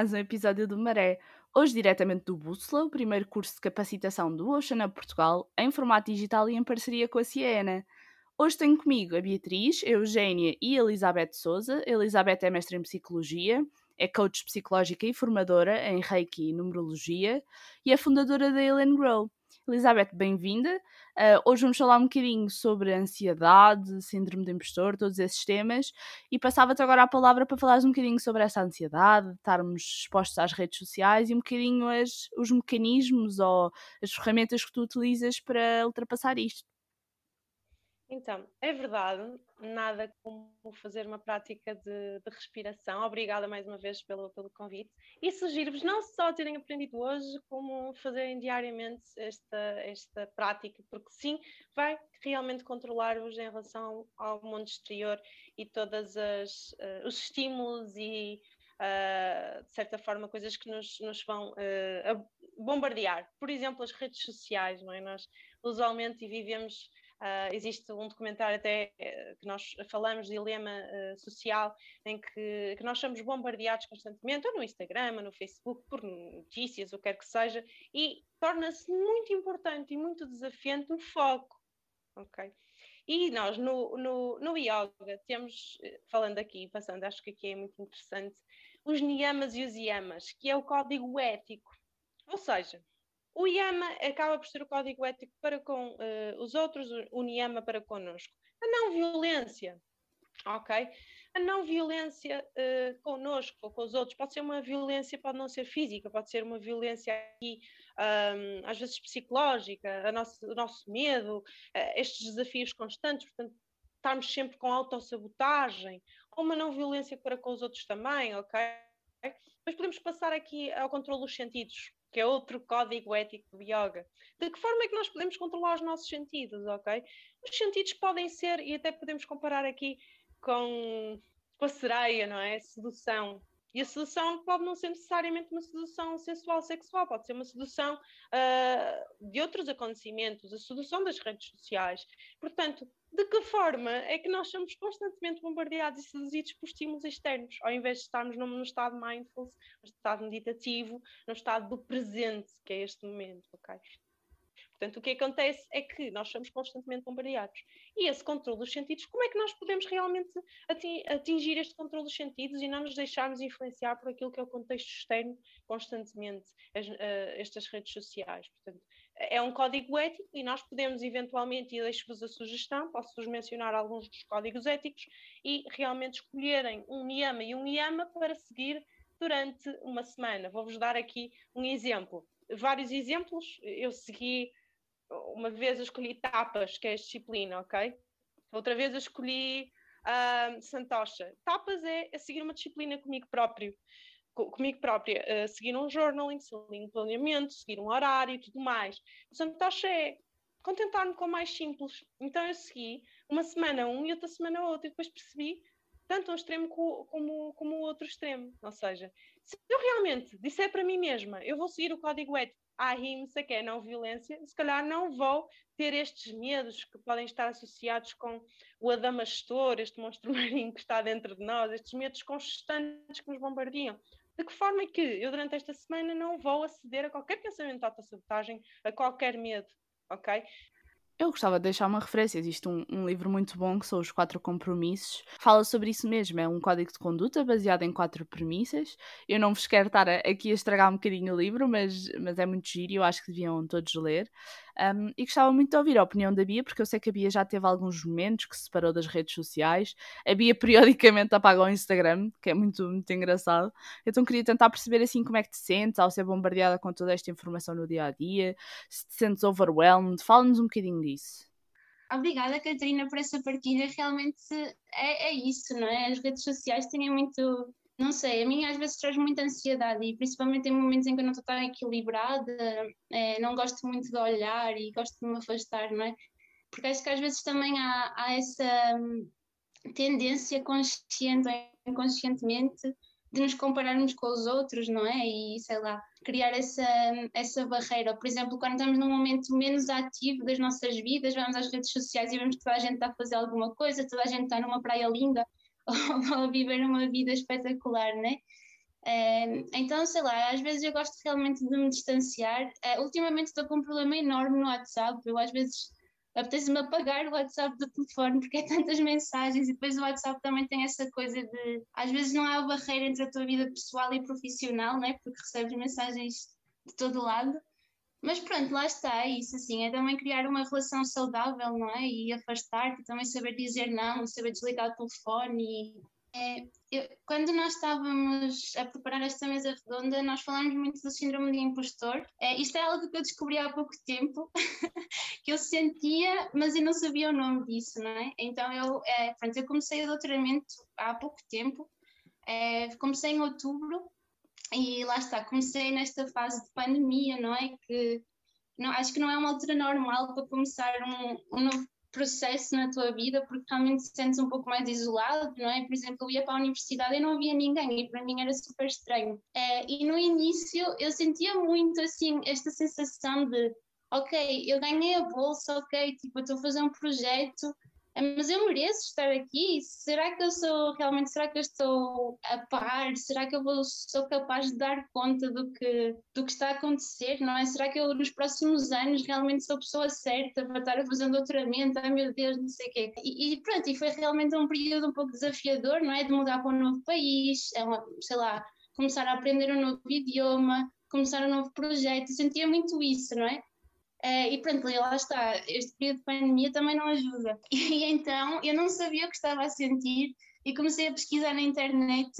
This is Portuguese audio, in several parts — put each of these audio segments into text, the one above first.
mais um episódio do Maré. Hoje, diretamente do Bússola, o primeiro curso de capacitação do Ocean Portugal, em formato digital e em parceria com a Ciena. Hoje tenho comigo a Beatriz, a Eugénia e a Elizabeth Souza. Elizabeth é mestre em Psicologia, é coach psicológica e formadora em Reiki e Numerologia e é fundadora da Ellen Grow. Elizabeth, bem-vinda. Uh, hoje vamos falar um bocadinho sobre ansiedade, síndrome de impostor, todos esses temas, e passava-te agora a palavra para falares um bocadinho sobre essa ansiedade, estarmos expostos às redes sociais e um bocadinho as, os mecanismos ou as ferramentas que tu utilizas para ultrapassar isto. Então, é verdade, nada como fazer uma prática de, de respiração. Obrigada mais uma vez pelo, pelo convite. E sugiro-vos não só terem aprendido hoje, como fazerem diariamente esta, esta prática, porque sim, vai realmente controlar-vos em relação ao mundo exterior e todos uh, os estímulos e, uh, de certa forma, coisas que nos, nos vão uh, bombardear. Por exemplo, as redes sociais, não é? Nós usualmente vivemos Uh, existe um documentário até uh, que nós falamos, Dilema uh, Social, em que, que, nós somos bombardeados constantemente, ou no Instagram, ou no Facebook, por notícias, o que quer que seja, e torna-se muito importante e muito desafiante o foco. ok? E nós no, no, no yoga temos, eh, falando aqui, passando, acho que aqui é muito interessante, os niyamas e os yamas, que é o código ético. Ou seja, o IAMA acaba por ser o código ético para com uh, os outros, o NIAMA para connosco. A não violência, ok? A não violência uh, connosco ou com os outros pode ser uma violência, pode não ser física, pode ser uma violência aqui, um, às vezes psicológica, nosso, o nosso medo, uh, estes desafios constantes, portanto, estarmos sempre com autossabotagem, ou uma não violência para com os outros também, ok? Mas podemos passar aqui ao controle dos sentidos, que é outro código ético do yoga. De que forma é que nós podemos controlar os nossos sentidos, ok? Os sentidos podem ser, e até podemos comparar aqui com, com a sereia, não é? Sedução. E a sedução pode não ser necessariamente uma sedução sensual, sexual, pode ser uma sedução uh, de outros acontecimentos, a sedução das redes sociais. Portanto, de que forma é que nós somos constantemente bombardeados e seduzidos por estímulos externos, ao invés de estarmos no estado mindfulness, no estado meditativo, no estado do presente, que é este momento, ok? Portanto, o que acontece é que nós somos constantemente bombardeados. E esse controle dos sentidos, como é que nós podemos realmente atingir este controle dos sentidos e não nos deixarmos influenciar por aquilo que é o contexto externo constantemente, as, uh, estas redes sociais? Portanto, é um código ético e nós podemos eventualmente, e deixo-vos a sugestão, posso-vos mencionar alguns dos códigos éticos e realmente escolherem um NIAMA e um IAMA para seguir durante uma semana. Vou-vos dar aqui um exemplo. Vários exemplos. Eu segui, uma vez eu escolhi tapas, que é a disciplina, ok? Outra vez eu escolhi uh, Santosha. Tapas é, é seguir uma disciplina comigo próprio comigo própria, uh, seguir um journaling, seguir um planeamento, seguir um horário e tudo mais. O Santocha é contentar-me com o mais simples. Então eu segui uma semana um e outra semana outro, e depois percebi tanto um extremo como, como, o outro extremo. Ou seja, se eu realmente disser para mim mesma, eu vou seguir o código ético, a ahimsa, que é não violência, se calhar não vou ter estes medos que podem estar associados com o adamastor, este monstro marinho que está dentro de nós, estes medos constantes que nos bombardeiam. De que forma é que eu, durante esta semana, não vou aceder a qualquer pensamento de autossabotagem, a qualquer medo, ok? Eu gostava de deixar uma referência. Existe um, um, livro muito bom que são Os Quatro Compromissos. Fala sobre isso mesmo. É um código de conduta baseado em quatro premissas. Eu não vos quero estar aqui a estragar um bocadinho o livro, mas, mas é muito giro e eu acho que deviam todos ler. Um, e gostava muito de ouvir a opinião da Bia, porque eu sei que a Bia já teve alguns momentos que se separou das redes sociais. A Bia periodicamente apaga o Instagram, que é muito, muito engraçado. Então queria tentar perceber assim como é que te sentes ao ser bombardeada com toda esta informação no dia a dia, se te sentes overwhelmed. Fala-nos um bocadinho disso. Obrigada, Catarina, por essa partilha. Realmente é, é isso, não é? As redes sociais têm muito não sei, a mim às vezes traz muita ansiedade e principalmente em momentos em que eu não estou tão equilibrada, é, não gosto muito de olhar e gosto de me afastar, não é? Porque acho que às vezes também há, há essa hum, tendência consciente ou inconscientemente de nos compararmos com os outros, não é? E sei lá, criar essa, essa barreira. Por exemplo, quando estamos num momento menos ativo das nossas vidas, vamos às redes sociais e vemos que toda a gente está a fazer alguma coisa, toda a gente está numa praia linda ou, viver uma vida espetacular, né? Uh, então, sei lá, às vezes eu gosto realmente de me distanciar. Uh, ultimamente estou com um problema enorme no WhatsApp. Eu às vezes apetece-me apagar o WhatsApp do telefone porque é tantas mensagens e depois o WhatsApp também tem essa coisa de às vezes não há barreira entre a tua vida pessoal e profissional, né? porque recebes mensagens de todo lado. Mas pronto, lá está, é isso assim, é também criar uma relação saudável, não é? E afastar-te, também saber dizer não, saber desligar o telefone e é, eu, quando nós estávamos a preparar esta mesa redonda, nós falámos muito do síndrome de impostor. É, isto é algo que eu descobri há pouco tempo, que eu sentia, mas eu não sabia o nome disso, não é? Então eu, é, pronto, eu comecei o doutoramento há pouco tempo, é, comecei em outubro e lá está, comecei nesta fase de pandemia, não é? Que não, acho que não é uma altura normal para começar um, um novo processo na tua vida porque realmente te sentes um pouco mais isolado, não é? Por exemplo, eu ia para a universidade e não havia ninguém e para mim era super estranho. É, e no início eu sentia muito assim esta sensação de ok, eu ganhei a bolsa, ok, tipo, estou a fazer um projeto, mas eu mereço estar aqui? Será que eu sou realmente, será que eu estou a par? Será que eu vou, sou capaz de dar conta do que, do que está a acontecer, não é? Será que eu nos próximos anos realmente sou a pessoa certa para estar a fazer um doutoramento? Ai meu Deus, não sei o quê. E, e, pronto, e foi realmente um período um pouco desafiador, não é? De mudar para um novo país, é sei lá, começar a aprender um novo idioma, começar um novo projeto, eu sentia muito isso, não é? Uh, e pronto, lá está, este período de pandemia também não ajuda. E então eu não sabia o que estava a sentir e comecei a pesquisar na internet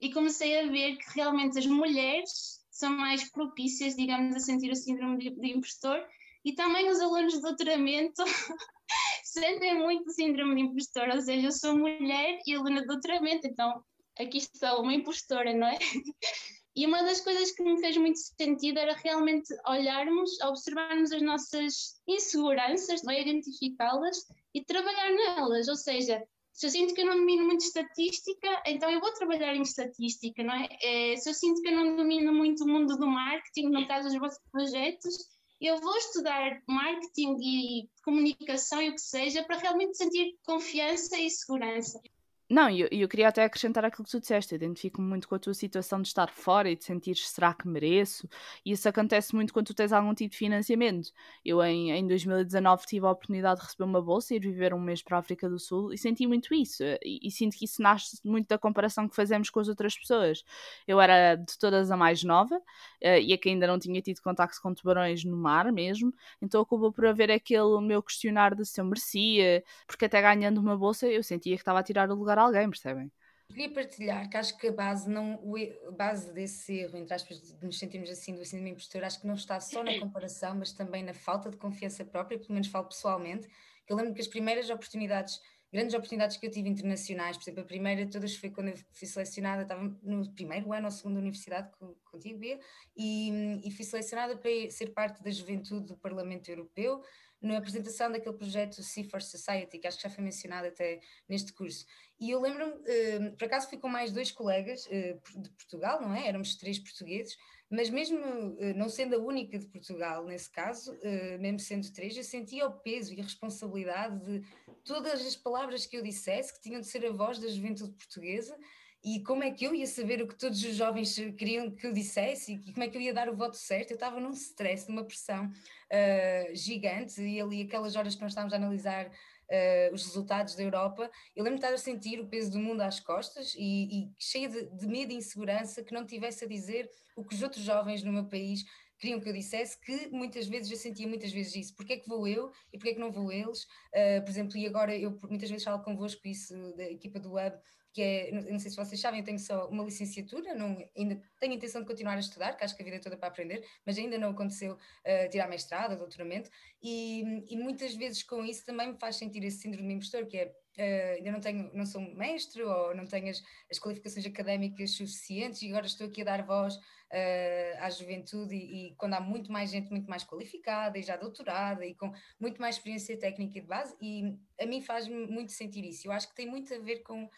e comecei a ver que realmente as mulheres são mais propícias, digamos, a sentir o síndrome de, de impostor e também os alunos de doutoramento sentem muito o síndrome de impostor, ou seja, eu sou mulher e aluna de doutoramento, então aqui estou, uma impostora, não é? E uma das coisas que me fez muito sentido era realmente olharmos, observarmos as nossas inseguranças, é? identificá-las e trabalhar nelas. Ou seja, se eu sinto que eu não domino muito estatística, então eu vou trabalhar em estatística, não é? é se eu sinto que eu não domino muito o mundo do marketing, no caso dos vossos projetos, eu vou estudar marketing e comunicação e o que seja para realmente sentir confiança e segurança. Não, e eu, eu, queria até acrescentar aquilo que tu disseste. Identifico-me muito com a tua situação de estar fora e de sentir será que mereço? E isso acontece muito quando tu tens algum tipo de financiamento. Eu, em, em 2019, tive a oportunidade de receber uma bolsa e ir viver um mês para a África do Sul e senti muito isso. E, e, sinto que isso nasce muito da comparação que fazemos com as outras pessoas. Eu era de todas a mais nova uh, e a que ainda não tinha tido contacto com tubarões no mar mesmo. Então acabou por haver aquele meu questionar de se eu merecia, porque até ganhando uma bolsa eu sentia que estava a tirar o lugar a alguém, percebem? Queria partilhar que acho que a base, não, a base desse erro, entre aspas, de nos sentirmos assim do síndrome impostor, acho que não está só na comparação, mas também na falta de confiança própria, pelo menos falo pessoalmente, eu lembro que as primeiras oportunidades, grandes oportunidades que eu tive internacionais, por exemplo, a primeira todas foi quando eu fui selecionada, estava no primeiro ano ou segunda universidade contigo, Bia, e, e fui selecionada para ser parte da juventude do Parlamento Europeu, na apresentação daquele projeto Sea for Society, que acho que já foi mencionado até neste curso. E eu lembro-me, uh, por acaso fui com mais dois colegas uh, de Portugal, não é? Éramos três portugueses, mas mesmo uh, não sendo a única de Portugal nesse caso, mesmo sendo três, eu sentia o peso e a responsabilidade de todas as palavras que eu dissesse, que tinham de ser a voz da juventude portuguesa, e como é que eu ia saber o que todos os jovens queriam que eu dissesse? E como é que eu ia dar o voto certo? Eu estava num stress, numa pressão uh, gigante. E ali aquelas horas que nós estávamos a analisar uh, os resultados da Europa, eu lembro de estar a sentir o peso do mundo às costas e, e cheia de, de medo e insegurança que não tivesse a dizer o que os outros jovens no meu país queriam que eu dissesse, que muitas vezes eu sentia muitas vezes isso, porque é que vou eu e porque é que não vou eles, uh, por exemplo, e agora eu muitas vezes falo convosco isso da equipa do Web, que é, não sei se vocês sabem, eu tenho só uma licenciatura, não, ainda tenho a intenção de continuar a estudar, que acho que a vida é toda para aprender, mas ainda não aconteceu uh, tirar mestrado, doutoramento, e, e, muitas vezes com isso também me faz sentir esse síndrome de impostor, que é Uh, ainda não tenho, não sou mestre ou não tenho as, as, qualificações académicas suficientes e agora estou aqui a dar voz uh, à juventude e, e, quando há muito mais gente muito mais qualificada e já doutorada e com muito mais experiência técnica de base e a mim faz-me muito sentir isso. Eu acho que tem muito a ver com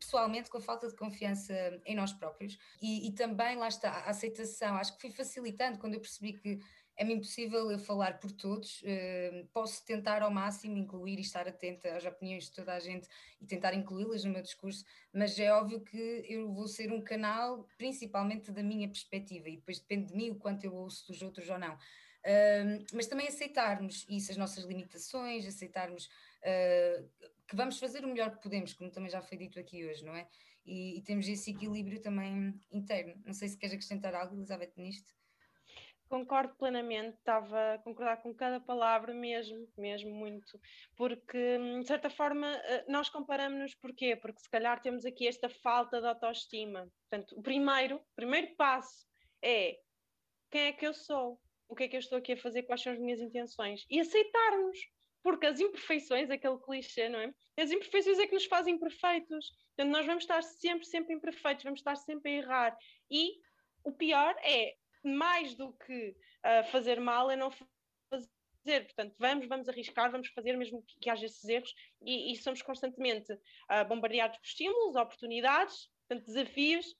pessoalmente com a falta de confiança em nós próprios e, e, também lá está a aceitação. Acho que fui facilitando quando eu percebi que é-me impossível eu falar por todos, uh, posso tentar ao máximo incluir e estar atenta às opiniões de toda a gente e tentar incluí-las no meu discurso, mas é óbvio que eu vou ser um canal principalmente da minha perspectiva e depois depende de mim o quanto eu ouço dos outros ou não. Uh, mas também aceitarmos isso, as nossas limitações, aceitarmos uh, que vamos fazer o melhor que podemos, como também já foi dito aqui hoje, não é? E, e temos esse equilíbrio também interno. Não sei se queres acrescentar algo, Elizabeth, nisto. Concordo plenamente, estava a concordar com cada palavra mesmo, mesmo muito, porque de certa forma eh, nós comparamos-nos porquê? Porque se calhar temos aqui esta falta de autoestima. Portanto, o primeiro, o primeiro passo é quem é que eu sou? O que é que eu estou aqui a fazer? Quais são as minhas intenções? E aceitar-nos, porque as imperfeições, aquele clichê, não é? As imperfeições é que nos fazem perfeitos. Portanto, nós vamos estar sempre, sempre imperfeitos, vamos estar sempre a errar. E o pior é mais do que uh, fazer mal é não fazer. Portanto, vamos, vamos arriscar, vamos fazer mesmo que, que haja esses erros e, e somos constantemente uh, bombardeados por estímulos, oportunidades, portanto, desafios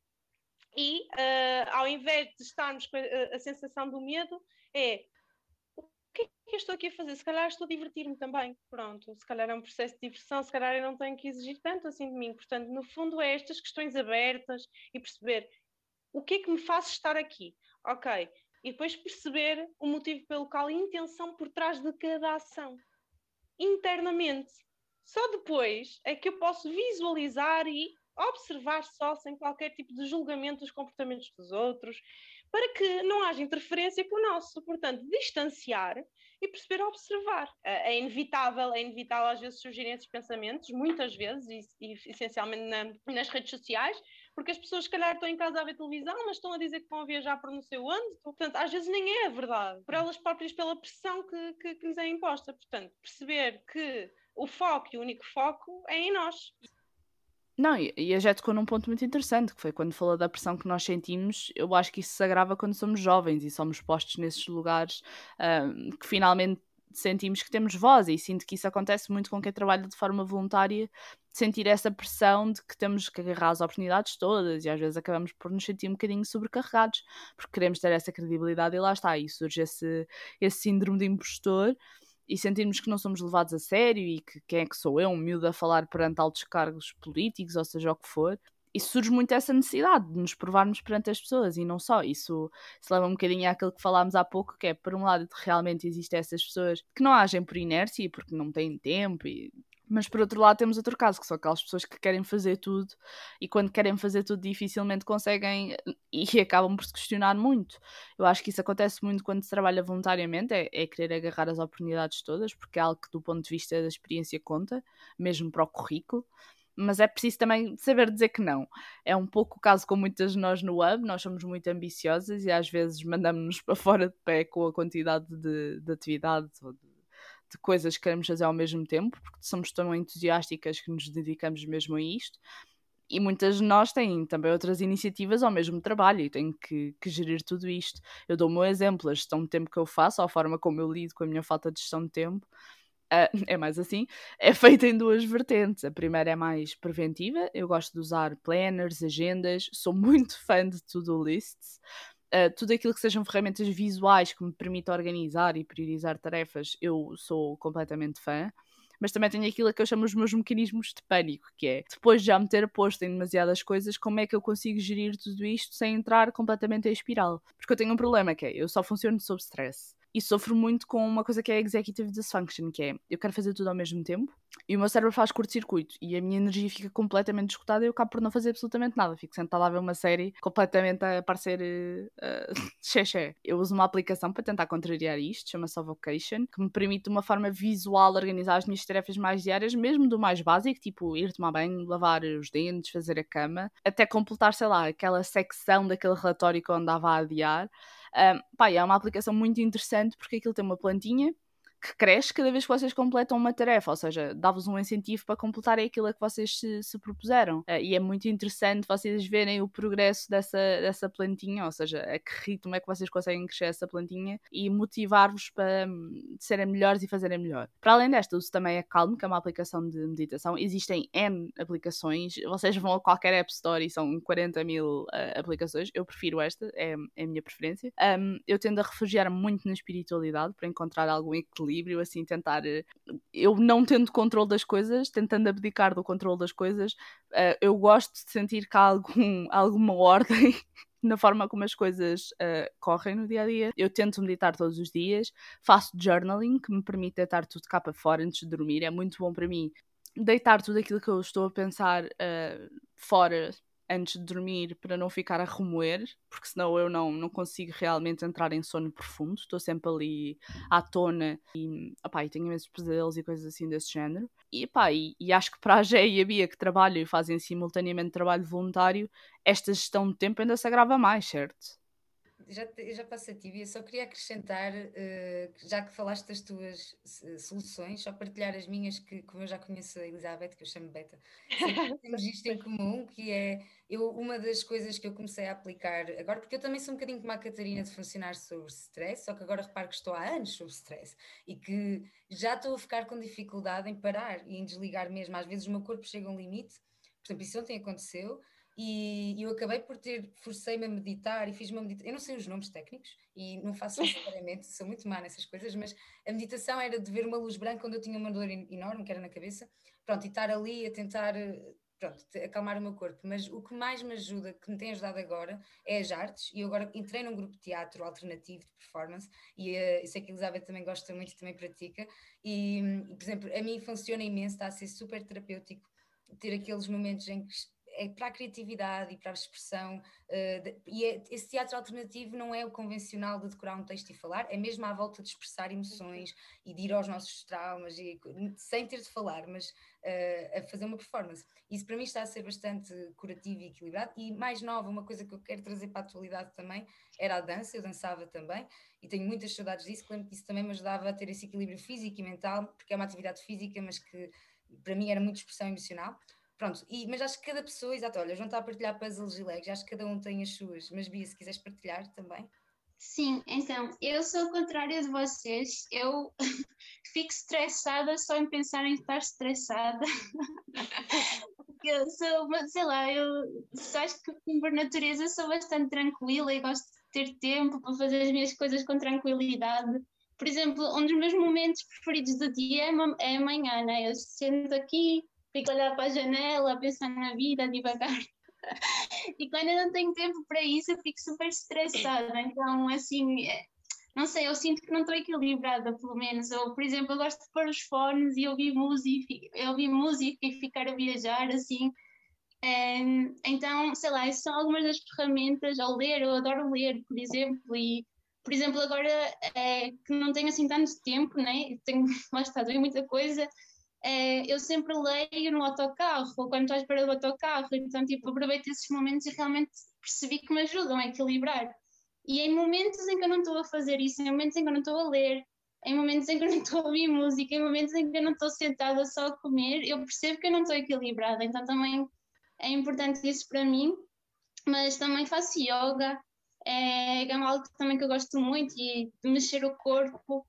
e uh, ao invés de estarmos com a, a, sensação do medo, é que é que eu estou aqui a fazer? Se calhar estou a divertir-me também. Pronto, se calhar é um processo de diversão, se calhar eu não tenho que exigir tanto assim de mim. Portanto, no fundo, é estas questões abertas e perceber o que é que me faz estar aqui? Ok. E depois perceber o motivo pelo qual a intenção por trás de cada ação. Internamente. Só depois é que eu posso visualizar e observar só, sem qualquer tipo de julgamento dos comportamentos dos outros, para que não haja interferência com o nosso. Portanto, distanciar e perceber observar. É, é inevitável, é inevitável às vezes surgirem esses pensamentos, muitas vezes, e, e essencialmente na, nas redes sociais, porque as pessoas, se calhar, estão em casa a ver televisão, mas estão a dizer que vão viajar para não sei onde. Portanto, às vezes nem é a verdade, por elas próprias, pela pressão que, que, que lhes é imposta. Portanto, perceber que o foco e o único foco é em nós. Não, e a Jet tocou num ponto muito interessante, que foi quando falou da pressão que nós sentimos, eu acho que isso se agrava quando somos jovens e somos postos nesses lugares uh, que finalmente sentimos que temos voz. E sinto que isso acontece muito com quem trabalha de forma voluntária, sentir essa pressão de que temos que agarrar as oportunidades todas e às vezes acabamos por nos sentir um bocadinho sobrecarregados porque queremos ter essa credibilidade e lá está, e surge esse, esse síndrome de impostor e sentirmos que não somos levados a sério e que quem é que sou eu, um miúdo a falar perante altos cargos políticos, ou seja o que for, isso surge muito essa necessidade de nos provarmos perante as pessoas e não só. Isso se leva um bocadinho àquilo que falámos há pouco, que é, por um lado, realmente existem essas pessoas que não agem por inércia e porque não têm tempo e mas por outro lado temos outro caso, que são aquelas pessoas que querem fazer tudo e quando querem fazer tudo dificilmente conseguem e acabam por se questionar muito. Eu acho que isso acontece muito quando se trabalha voluntariamente, é, é querer agarrar as oportunidades todas, porque é algo que do ponto de vista da experiência conta, mesmo para o currículo mas é preciso também saber dizer que não. É um pouco o caso com muitas de nós no web, nós somos muito ambiciosas e às vezes mandamos-nos para fora de pé com a quantidade de, de atividades ou de, de, coisas que queremos fazer ao mesmo tempo, porque somos tão entusiásticas que nos dedicamos mesmo a isto. E muitas de nós têm também outras iniciativas ao mesmo trabalho e têm que, que gerir tudo isto. Eu dou o meu exemplo, a gestão de tempo que eu faço, a forma como eu lido com a minha falta de gestão de tempo Uh, é mais assim, é feita em duas vertentes. A primeira é mais preventiva, eu gosto de usar planners, agendas, sou muito fã de to-do lists. Uh, tudo aquilo que sejam ferramentas visuais que me permitam organizar e priorizar tarefas, eu sou completamente fã. Mas também tenho aquilo que eu chamo os meus mecanismos de pânico, que é depois de já me ter posto em demasiadas coisas, como é que eu consigo gerir tudo isto sem entrar completamente em espiral? Porque eu tenho um problema que é, eu só funciono sob stress e sofro muito com uma coisa que é executive dysfunction, que é eu quero fazer tudo ao mesmo tempo e o meu cérebro faz curto-circuito e a minha energia fica completamente esgotada e eu acabo por não fazer absolutamente nada. Fico sentada a ver uma série completamente a parecer uh, xexé. Eu uso uma aplicação para tentar contrariar isto, chama-se Vocation, que me permite uma forma visual de organizar as minhas tarefas mais diárias, mesmo do mais básico, tipo ir tomar banho, lavar os dentes, fazer a cama, até completar, sei lá, aquela secção daquele relatório que eu andava a adiar. Um, pá, é uma aplicação muito interessante porque aquilo tem uma plantinha que cresce cada vez que vocês completam uma tarefa, ou seja, dá-vos um incentivo para completarem aquilo a que vocês se, se propuseram. Uh, e é muito interessante vocês verem o progresso dessa, dessa plantinha, ou seja, a que ritmo é que vocês conseguem crescer essa plantinha e motivar-vos para um, serem melhores e fazerem melhor. Para além desta, uso também a Calm, que é uma aplicação de meditação. Existem N aplicações, vocês vão a qualquer App Store e são 40 mil uh, aplicações. Eu prefiro esta, é, é a minha preferência. Um, eu tendo a refugiar muito na espiritualidade para encontrar algum equilíbrio equilíbrio, assim, tentar. Eh, eu não tendo controle das coisas, tentando abdicar do controle das coisas, uh, eu gosto de sentir que há algum, alguma ordem na forma como as coisas uh, correm no dia a dia. Eu tento meditar todos os dias, faço journaling, que me permite deitar tudo cá para fora antes de dormir. É muito bom para mim deitar tudo aquilo que eu estou a pensar uh, fora antes de dormir para não ficar a remoer, porque senão eu não, não consigo realmente entrar em sono profundo. Estou sempre ali à tona e, opá, e tenho imensos pesadelos e coisas assim desse género. E, opá, e, e acho que para a Gé e a Bia que trabalham e fazem simultaneamente trabalho voluntário, esta gestão de tempo ainda se agrava mais, certo? Já, já passo a ti, eu só queria acrescentar, uh, já que falaste das tuas uh, soluções, só partilhar as minhas, que como eu já conheço a Elizabeth, que eu chamo Beta, temos isto em comum, que é eu, uma das coisas que eu comecei a aplicar agora, porque eu também sou um bocadinho como a Catarina de funcionar sobre stress, só que agora reparo que estou há anos sobre stress e que já estou a ficar com dificuldade em parar e em desligar mesmo. Às vezes o meu corpo chega a um limite, por exemplo, isso ontem aconteceu e eu acabei por ter, forcei-me a meditar e fiz uma meditação. Eu não sei os nomes técnicos e não faço necessariamente, sou muito má nessas coisas, mas a meditação era de ver uma luz branca onde eu tinha uma dor enorme, que era na cabeça, pronto, e estar ali a tentar, pronto, acalmar o meu corpo. Mas o que mais me ajuda, que me tem ajudado agora, é as artes. E eu agora entrei num grupo de teatro alternativo de performance e uh, eu sei que a Elizabeth também gosta muito e também pratica. E, por exemplo, a mim funciona imenso, está a ser super terapêutico ter aqueles momentos em que é para a criatividade e para a expressão. Uh, de, e é, esse teatro alternativo não é o convencional de decorar um texto e falar, é mesmo à volta de expressar emoções e de ir aos nossos traumas, e, sem ter de falar, mas uh, a fazer uma performance. Isso para mim está a ser bastante curativo e equilibrado. E mais nova, uma coisa que eu quero trazer para a atualidade também, era a dança. Eu dançava também e tenho muitas saudades disso. Lembro que isso também me ajudava a ter esse equilíbrio físico e mental, porque é uma atividade física, mas que para mim era muito expressão emocional. Pronto, e, mas acho que cada pessoa, exato, olha, João está a partilhar puzzles e legs, acho que cada um tem as suas, mas Bia, se quiseres partilhar também. Sim, então, eu sou o contrário de vocês, eu fico estressada só em pensar em estar estressada. eu sou, sei lá, eu acho que por natureza sou bastante tranquila e gosto de ter tempo para fazer as minhas coisas com tranquilidade. Por exemplo, um dos meus momentos preferidos do dia é, é amanhã, né? Eu sento aqui, fico a olhar para a janela, a pensar na vida devagar. e quando eu não tenho tempo para isso, eu fico super estressada. Então, assim, é, não sei, eu sinto que não estou equilibrada, pelo menos. Ou, por exemplo, eu gosto de pôr os fones e ouvir música, ouvir música e ficar a viajar, assim. Então, sei lá, essas são algumas das ferramentas. Ao ler, eu adoro ler, por exemplo, e por exemplo, agora é, que não tenho assim tanto tempo, né? tenho lá está, muita coisa, eu sempre leio no autocarro, ou quando estou à espera do autocarro, então tipo, aproveito esses momentos e realmente percebi que me ajudam a equilibrar. E em momentos em que eu não estou a fazer isso, em momentos em que eu não estou a ler, em momentos em que eu não estou a ouvir música, em momentos em que eu não estou sentada só a comer, eu percebo que eu não estou equilibrada. Então também é importante isso para mim. Mas também faço yoga, é, é algo também que eu gosto muito e mexer o corpo.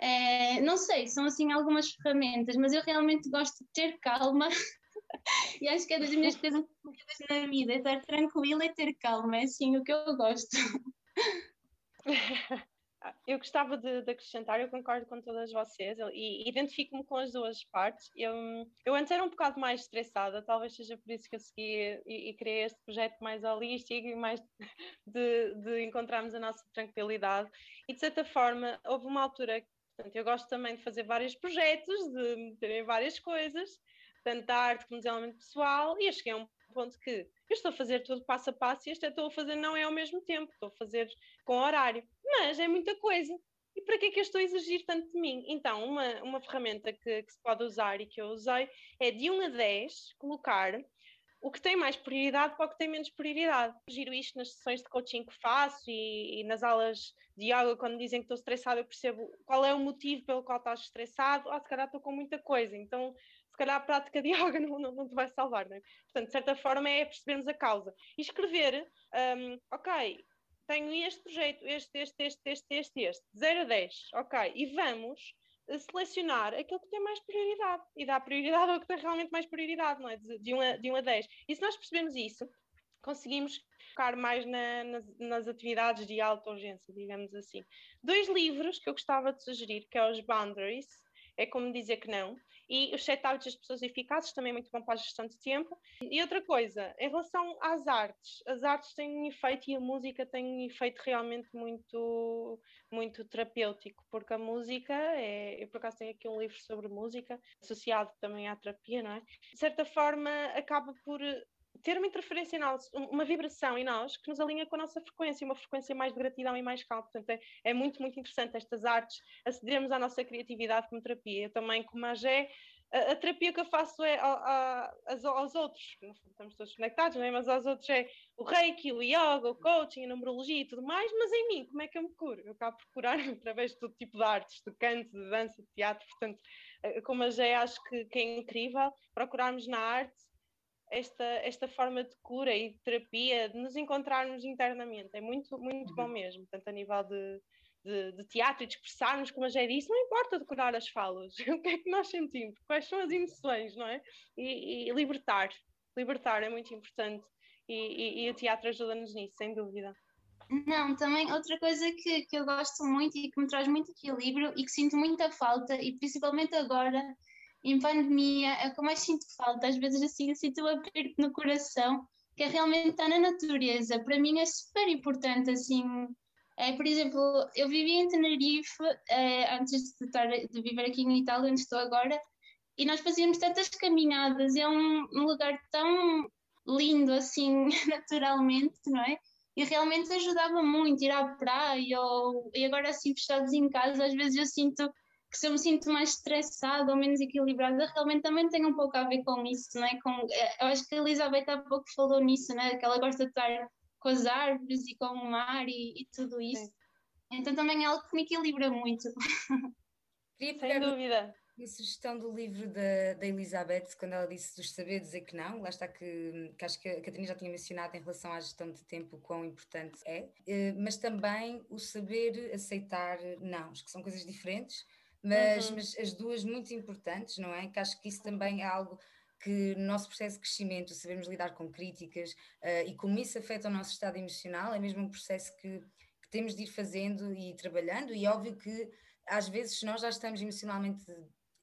É, não sei, são assim algumas ferramentas, mas eu realmente gosto de ter calma e acho que é das minhas coisas na vida, é estar tranquila e ter calma, é assim o que eu gosto. Eu gostava de, de, acrescentar, eu concordo com todas vocês e identifico-me com as duas partes. Eu, eu antes era um bocado mais estressada, talvez seja por isso que eu segui e, e criei este projeto mais holístico e mais de, de encontrarmos a nossa tranquilidade. E de certa forma, houve uma altura Portanto, eu gosto também de fazer vários projetos, de meter várias coisas, tanto da arte como desenvolvimento pessoal, e eu cheguei a um ponto que eu estou a fazer tudo passo a passo e este eu estou a fazer não é ao mesmo tempo, estou a fazer com horário, mas é muita coisa. E para que é que eu estou a exigir tanto de mim? Então, uma, uma ferramenta que, que se pode usar e que eu usei é de 1 a 10 colocar o que tem mais prioridade para o que tem menos prioridade. Giro isto nas sessões de coaching que faço e, e nas aulas de yoga, quando dizem que estou estressado, eu percebo qual é o motivo pelo qual estás estressado. Ah, se calhar estou com muita coisa, então se calhar a prática de yoga não, não, não te vai salvar, não é? Portanto, de certa forma é percebermos a causa. E escrever, um, ok, tenho este projeto, este, este, este, este, este, este, 0 a 10, ok, e vamos selecionar aquilo que tem mais prioridade e dar prioridade ao que tem realmente mais prioridade, não é? De, de, 1, a, de 1 a 10. E se nós percebemos isso, conseguimos focar mais na, nas, nas, atividades de alta urgência, digamos assim. Dois livros que eu gostava de sugerir, que é os Boundaries, é como dizer que não, e os hábitos das pessoas eficazes, também é muito bom para a gestão de tempo. E outra coisa, em relação às artes, as artes têm um efeito e a música tem um efeito realmente muito, muito terapêutico, porque a música, é, eu por acaso tenho aqui um livro sobre música, associado também à terapia, não é? De certa forma, acaba por ter uma interferência em nós, uma vibração em nós que nos alinha com a nossa frequência, uma frequência mais de gratidão e mais calma. Portanto, é, é muito, muito interessante estas artes, acedermos à nossa criatividade como terapia. Eu também, como a Gé, a, a, terapia que eu faço é a, a, aos outros, estamos todos conectados, não é? mas aos outros é o reiki, o yoga, o coaching, a numerologia e tudo mais, mas em mim, como é que eu me curo? Eu acabo por curar através de todo tipo de artes, de canto, de dança, de teatro, portanto, eh, como a Gé acho que, que é incrível procurarmos na arte esta, esta forma de cura e de terapia, de nos encontrarmos internamente. É muito, muito uhum. bom mesmo, tanto a nível de, de, de, teatro e de expressarmos, como a já disse, não importa decorar as falas, o que é que nós sentimos, quais são as emoções, não é? E, e libertar, libertar é muito importante e, e, e o teatro ajuda-nos nisso, sem dúvida. Não, também outra coisa que, que eu gosto muito e que me traz muito equilíbrio e que sinto muita falta, e principalmente agora, em pandemia é o que eu mais sinto falta, às vezes assim eu sinto um aperto no coração, que é realmente estar na natureza. Para mim é super importante, assim, é, por exemplo, eu vivi em Tenerife é, antes de, estar, de viver aqui em Itália, onde estou agora, e nós fazíamos tantas caminhadas, é um, um lugar tão lindo assim, naturalmente, não é? E realmente ajudava muito ir à praia, ou, e agora assim fechados em casa, às vezes eu sinto que se eu me sinto mais estressada ou menos equilibrada, realmente também tem um pouco a ver com isso, não é? Com, eh, eu acho que a Elizabeth há pouco falou nisso, né? Que ela gosta de estar com as árvores e com o mar e, e tudo isso. Sim. Então também é algo que me equilibra muito. Queria Sem dúvida. A sugestão do livro da, da Elizabeth, quando ela disse dos saber dizer que não, lá está que, que acho que a Catarina já tinha mencionado em relação à gestão de tempo, o quão importante é, eh, mas também o saber aceitar não, que são coisas diferentes mas, uhum. mas as duas muito importantes, não é? Que acho que isso também é algo que no nosso processo de crescimento sabemos lidar com críticas uh, e como isso afeta o nosso estado emocional, é mesmo um processo que, que, temos de ir fazendo e trabalhando, e óbvio que às vezes nós já estamos emocionalmente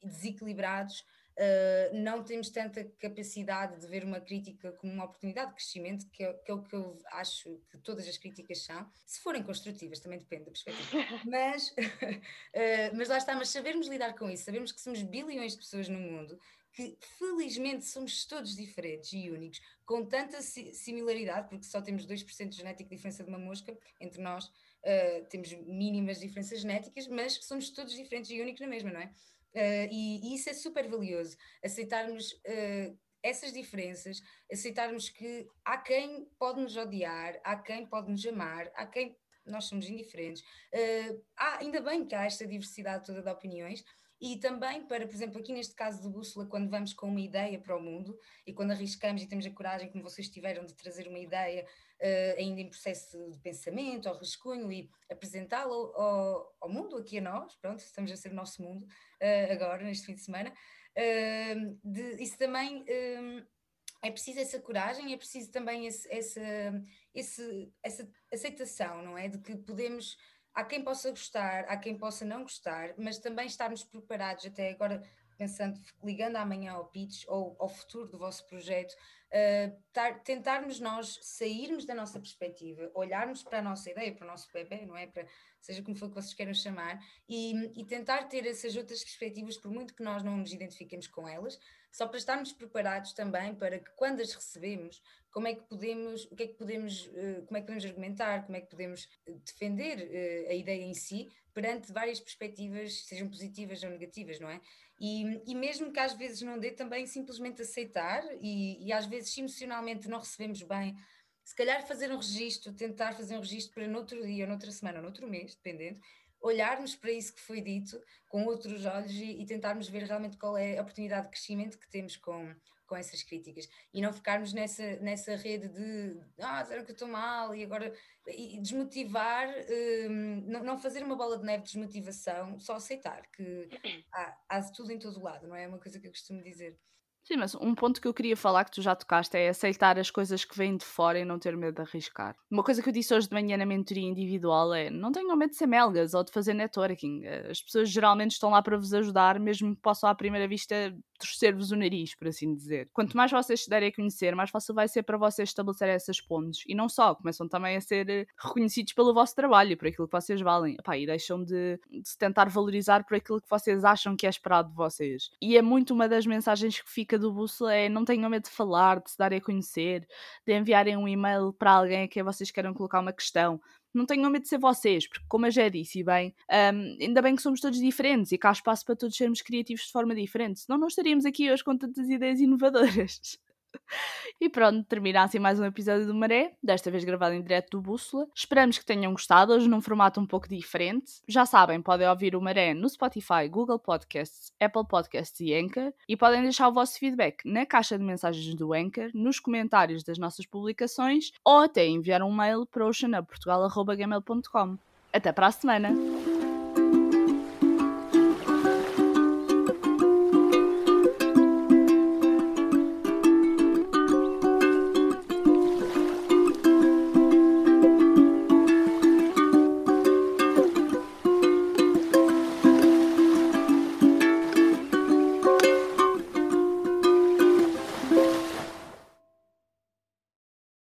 desequilibrados, uh, não temos tanta capacidade de ver uma crítica como uma oportunidade de crescimento, que é, que é, o que eu acho que todas as críticas são, se forem construtivas, também depende da perspectiva. mas, uh, mas lá está, mas sabermos lidar com isso, sabemos que somos bilhões de pessoas no mundo, que felizmente somos todos diferentes e únicos, com tanta similaridade, porque só temos 2% de genética de diferença de uma mosca, entre nós uh, temos mínimas diferenças genéticas, mas somos todos diferentes e únicos na mesma, não é? Uh, e, e, isso é super valioso, aceitarmos uh, essas diferenças, aceitarmos que há quem pode nos odiar, há quem pode nos amar, há quem nós somos indiferentes. Uh, há, ainda bem que há esta diversidade toda de opiniões, e também para, por exemplo, aqui neste caso do Bússola, quando vamos com uma ideia para o mundo e quando arriscamos e temos a coragem, como vocês tiveram, de trazer uma ideia uh, ainda em processo de pensamento, ao rascunho e apresentá-la ao, ao, mundo, aqui a nós, pronto, estamos a ser o nosso mundo uh, agora, neste fim de semana, uh, de, isso também é preciso essa coragem, é preciso também esse, essa, esse, essa aceitação, não é? De que podemos há quem possa gostar, há quem possa não gostar, mas também estarmos preparados, até agora pensando, ligando amanhã ao pitch ou ao futuro do vosso projeto, uh, tar, tentarmos nós sairmos da nossa perspectiva, olharmos para a nossa ideia, para o nosso bebê, não é? Para, seja como for que vocês queiram chamar, e, e tentar ter essas outras perspectivas, por muito que nós não nos identifiquemos com elas, só para estarmos preparados também para que quando as recebemos, como é que podemos, o que é que podemos, uh, como é que podemos argumentar, como é que podemos defender uh, a ideia em si perante várias perspectivas, sejam positivas ou negativas, não é? E, e mesmo que às vezes não dê, também simplesmente aceitar e, e às vezes emocionalmente não recebemos bem, se calhar fazer um registro, tentar fazer um registro para noutro dia, ou noutra semana, ou noutro mês, dependendo, olharmos para isso que foi dito com outros olhos e, e, tentarmos ver realmente qual é a oportunidade de crescimento que temos com, com essas críticas e não ficarmos nessa, nessa rede de ah, será que eu estou mal e agora e desmotivar, um, não, não, fazer uma bola de neve de desmotivação, só aceitar que há, há tudo em todo lado, não é? É uma coisa que eu costumo dizer. Sim, mas um ponto que eu queria falar que tu já tocaste é aceitar as coisas que vêm de fora e não ter medo de arriscar. Uma coisa que eu disse hoje de manhã na mentoria individual é não tenham medo de ser melgas ou de fazer networking. As pessoas geralmente estão lá para vos ajudar, mesmo que possam à primeira vista torcer-vos o nariz, por assim dizer. Quanto mais vocês se derem a conhecer, mais fácil vai ser para vocês estabelecer essas pontes. E não só, começam também a ser eh, reconhecidos pelo vosso trabalho, por aquilo que vocês valem. Epá, e deixam de, de se tentar valorizar por aquilo que vocês acham que é esperado de vocês. E é muito uma das mensagens que fica do bússola é não tenham medo de falar, de se darem a conhecer, de enviarem um e-mail para alguém a quem vocês queiram colocar uma questão não tenham medo de ser vocês, porque como eu já disse bem, um, ainda bem que somos todos diferentes e que há espaço para todos sermos criativos de forma diferente, senão não estaríamos aqui hoje com tantas ideias inovadoras. E pronto, termina assim mais um episódio do Maré, desta vez gravado em direto do Bússola. Esperamos que tenham gostado, hoje num formato um pouco diferente. Já sabem, podem ouvir o Maré no Spotify, Google Podcasts, Apple Podcasts e Anchor. E podem deixar o vosso feedback na caixa de mensagens do Anchor, nos comentários das nossas publicações ou até enviar um mail para oceanaportugal.gmail.com. Até para a semana!